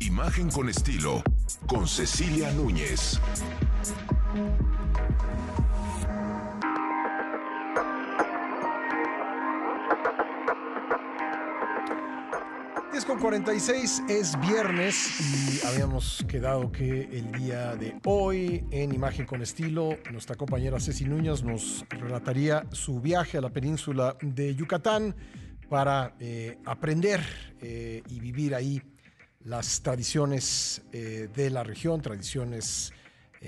Imagen con estilo, con Cecilia Núñez. con 46 es viernes y habíamos quedado que el día de hoy en Imagen con Estilo nuestra compañera Ceci Núñez nos relataría su viaje a la península de Yucatán para eh, aprender eh, y vivir ahí las tradiciones eh, de la región, tradiciones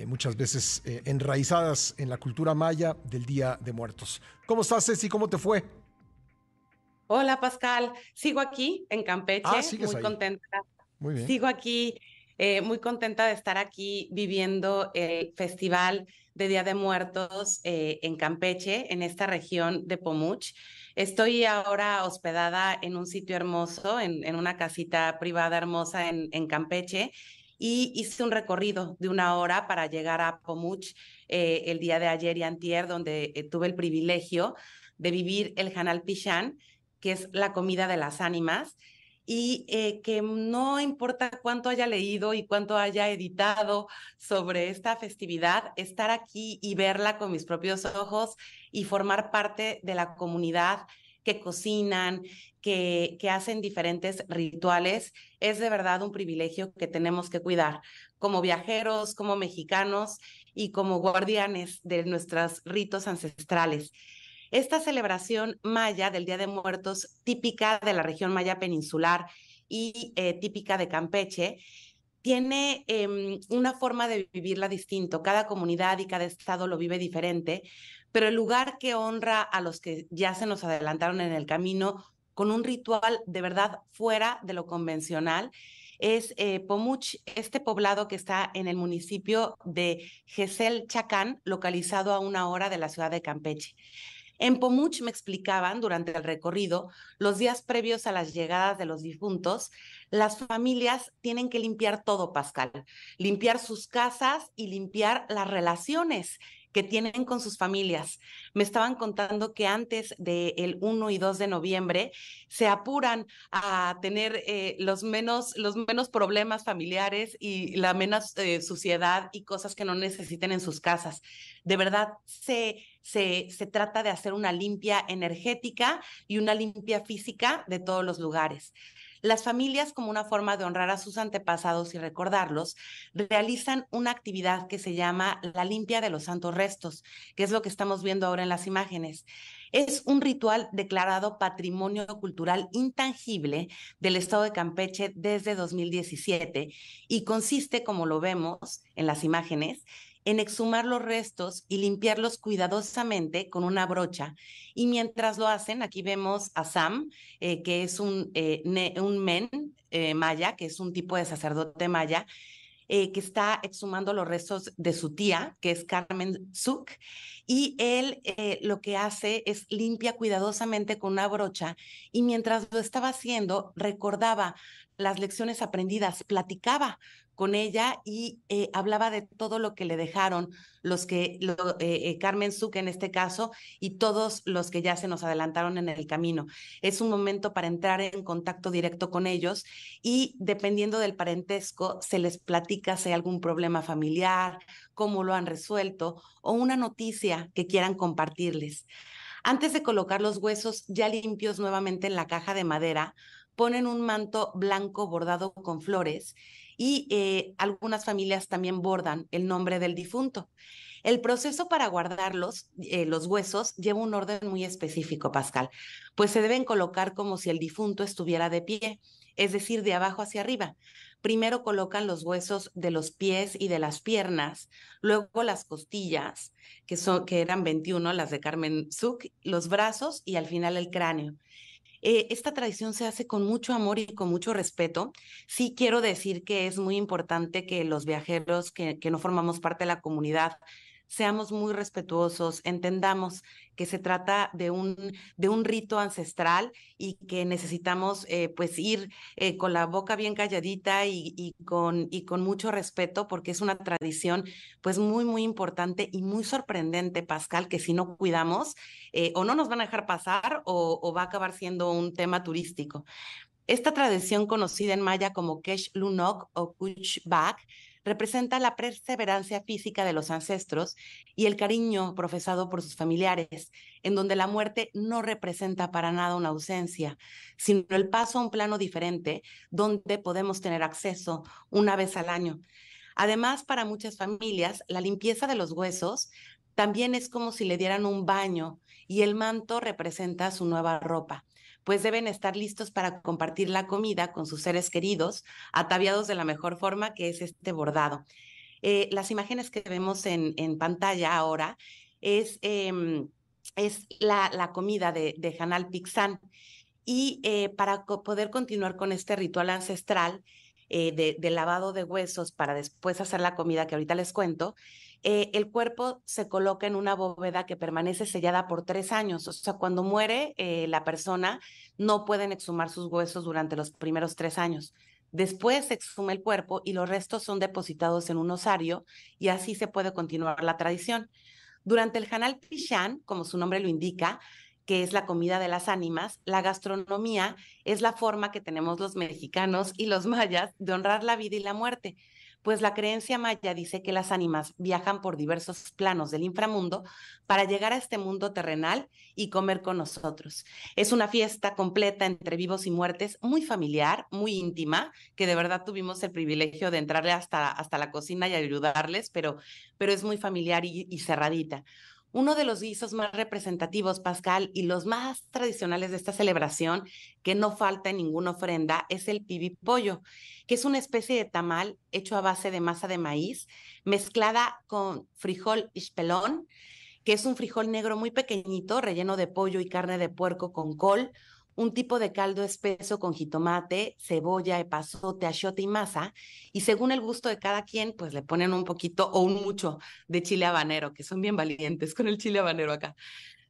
muchas veces enraizadas en la cultura maya del Día de Muertos. ¿Cómo estás Ceci? ¿Cómo te fue? Hola Pascal, sigo aquí en Campeche, ah, muy contenta. Muy bien. Sigo aquí, eh, muy contenta de estar aquí viviendo el Festival de Día de Muertos eh, en Campeche, en esta región de Pomuch. Estoy ahora hospedada en un sitio hermoso, en, una casita privada hermosa en, en, Campeche, y hice un recorrido de una hora para llegar a Pomuch eh, el día de ayer y antier, donde tuve el privilegio de vivir el Hanal Pichán, que es la comida de las ánimas, y eh, que no importa cuánto haya leído y cuánto haya editado sobre esta festividad, estar aquí y verla con mis propios ojos y formar parte de la comunidad que cocinan, que, que hacen diferentes rituales, es de verdad un privilegio que tenemos que cuidar como viajeros, como mexicanos y como guardianes de nuestros ritos ancestrales. Esta celebración maya del Día de Muertos, típica de la región maya peninsular y eh, típica de Campeche, tiene em, una forma de vivirla distinto. Cada comunidad y cada estado lo vive diferente, pero el lugar que honra a los que ya se nos adelantaron en el camino con un ritual de verdad fuera de lo convencional es eh, Pomuch, este poblado que está en el municipio de Gesel Chacán, localizado a una hora de la ciudad de Campeche. En Pomuch me explicaban durante el recorrido, los días previos a las llegadas de los difuntos, las familias tienen que limpiar todo, Pascal, limpiar sus casas y limpiar las relaciones que tienen con sus familias. Me estaban contando que antes del 1 y 2 de noviembre se apuran a tener eh, los, menos, los menos problemas familiares y la menos eh, suciedad y cosas que no necesiten en sus casas. De verdad, se, se, se trata de hacer una limpia energética y una limpia física de todos los lugares. Las familias, como una forma de honrar a sus antepasados y recordarlos, realizan una actividad que se llama la limpia de los santos restos, que es lo que estamos viendo ahora en las imágenes. Es un ritual declarado Patrimonio Cultural Intangible del Estado de Campeche desde 2017 y consiste, como lo vemos en las imágenes, en exhumar los restos y limpiarlos cuidadosamente con una brocha. Y mientras lo hacen, aquí vemos a Sam, eh, que es un, eh, un men eh, maya, que es un tipo de sacerdote maya, que está exhumando los restos de su tía, que es Carmen Zuc, y él lo que hace es limpia cuidadosamente con una brocha y mientras lo estaba haciendo recordaba las lecciones aprendidas, platicaba con ella y eh, hablaba de todo lo que le dejaron los que, eh, eh, Carmen Zuc en este caso, y todos los que ya se nos adelantaron en el camino. Es un momento para entrar en contacto directo con ellos y dependiendo del parentesco, se les platica si hay algún problema familiar, cómo lo han resuelto o una noticia que quieran compartirles. Antes de colocar los huesos ya limpios nuevamente en la caja de madera, ponen un manto blanco bordado con flores y eh, algunas familias también bordan el nombre del difunto. El proceso para guardarlos, eh, los huesos, lleva un orden muy específico, Pascal, pues se deben colocar como si el difunto estuviera de pie, es decir, de abajo hacia arriba. Primero colocan los huesos de los pies y de las piernas, luego las costillas, que, son, que eran 21, las de Carmen Zuc, los brazos y al final el cráneo. Eh, esta tradición se hace con mucho amor y con mucho respeto. Sí quiero decir que es muy importante que los viajeros que, que no formamos parte de la comunidad seamos muy respetuosos, entendamos que se trata de un, de un rito ancestral y que necesitamos eh, pues ir eh, con la boca bien calladita y, y, con, y con mucho respeto porque es una tradición pues muy, muy importante y muy sorprendente, Pascal, que si no cuidamos eh, o no nos van a dejar pasar o, va a acabar siendo un tema turístico. Esta tradición conocida en maya como Kesh Lunok o Kuchbak representa la perseverancia física de los ancestros y el cariño profesado por sus familiares, en donde la muerte no representa para nada una ausencia, sino el paso a un plano diferente donde podemos tener acceso una vez al año. Además, para muchas familias, la limpieza de los huesos también es como si le dieran un baño y el manto representa su nueva ropa pues deben estar listos para compartir la comida con sus seres queridos, ataviados de la mejor forma que es este bordado. Eh, las imágenes que vemos en, pantalla ahora es, em, es la, la, comida de, de Hanal Pixán. Y eh, para poder continuar con este ritual ancestral eh, de, de lavado de huesos para después hacer la comida que ahorita les cuento, eh, el cuerpo se coloca en una bóveda que permanece sellada por tres años. O sea, cuando muere eh, la persona, no pueden exhumar sus huesos durante los primeros tres años. Después se exhuma el cuerpo y los restos son depositados en un osario y así se puede continuar la tradición. Durante el Hanal Pishan, como su nombre lo indica, que es la comida de las ánimas, la gastronomía es la forma que tenemos los mexicanos y los mayas de honrar la vida y la muerte pues la creencia maya dice que las ánimas viajan por diversos planos del inframundo para llegar a este mundo terrenal y comer con nosotros. Es una fiesta completa entre vivos y muertes, muy familiar, muy íntima, que de verdad tuvimos el privilegio de entrarle hasta, hasta la cocina y ayudarles, pero, pero es muy familiar y, y cerradita. Uno de los guisos más representativos, Pascal, y los más tradicionales de esta celebración, que no falta en ninguna ofrenda, es el pibipollo, que es una especie de tamal hecho a base de masa de maíz, mezclada con frijol ispelón, que es un frijol negro muy pequeñito, relleno de pollo y carne de puerco con col, un tipo de caldo espeso con jitomate, cebolla, epazote, achiote y masa, y según el gusto de cada quien, pues le ponen un poquito o un mucho de chile habanero, que son bien valientes con el chile habanero acá.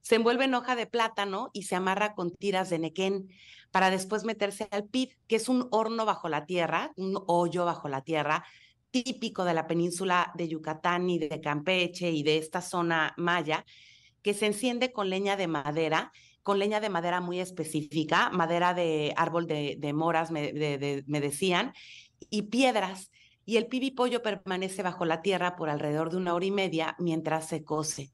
Se envuelve en hoja de plátano y se amarra con tiras de nequén para después meterse al pit, que es un horno bajo la tierra, un hoyo bajo la tierra, típico de la península de Yucatán y de Campeche y de esta zona maya, que se enciende con leña de madera con leña de madera muy específica, madera de árbol de, moras, me, me, decían, y piedras. Y el pibipollo permanece bajo la tierra por alrededor de una hora y media mientras se cose.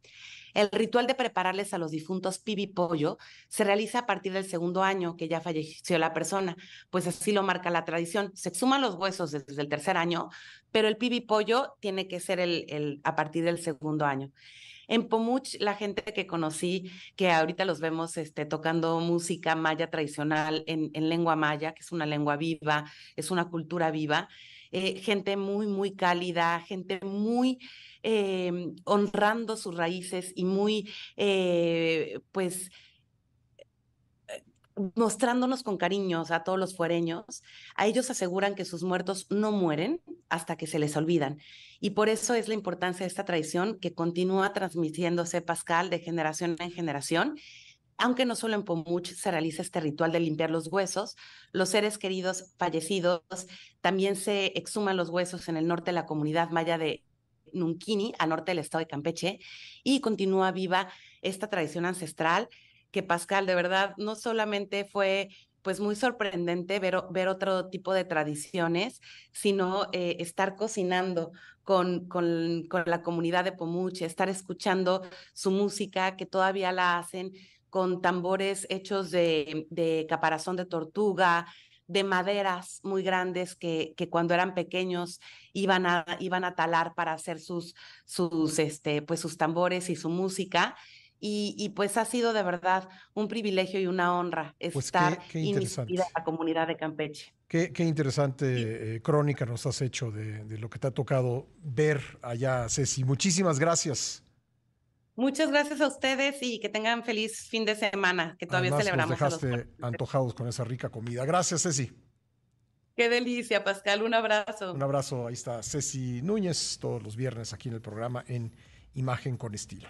El ritual de prepararles a los difuntos pibipollo se realiza a partir del segundo año que ya falleció la persona, pues así lo marca la tradición. Se exhuman los huesos desde el tercer año, pero el pibipollo tiene que ser el, a partir del segundo año. En Pomuch, la gente que conocí, que ahorita los vemos este, tocando música maya tradicional en, lengua maya, que es una lengua viva, es una cultura viva, eh, gente muy, muy cálida, gente muy em, honrando sus raíces y muy, eh, pues, mostrándonos con cariños a todos los fuereños, a ellos aseguran que sus muertos no mueren hasta que se les olvidan. Y por eso es la importancia de esta tradición que continúa transmitiéndose, Pascal, de generación en generación. Aunque no solo en Pomuch se realiza este ritual de limpiar los huesos, los seres queridos fallecidos también se exhuman los huesos en el norte de la comunidad maya de Nunquini, al norte del estado de Campeche, y continúa viva esta tradición ancestral que Pascal, de verdad, no solamente fue pues muy sorprendente ver, ver otro tipo de tradiciones, sino eh, estar cocinando con, con, con, la comunidad de Pomuche, estar escuchando su música, que todavía la hacen con tambores hechos de, de caparazón de tortuga, de maderas muy grandes que, que cuando eran pequeños iban a, iban a talar para hacer sus, sus, este, pues sus tambores y su música. Y, pues ha sido de verdad un privilegio y una honra pues estar en la comunidad de Campeche. Qué, interesante eh, crónica nos has hecho de, lo que te ha tocado ver allá, Ceci. Muchísimas gracias. Muchas gracias a ustedes y que tengan feliz fin de semana, que todavía celebramos. Nos dejaste antojados con esa rica comida. Gracias, Ceci. Qué delicia, Pascal. Un abrazo. Un abrazo. Ahí está Ceci Núñez, todos los viernes aquí en el programa en Imagen con Estilo.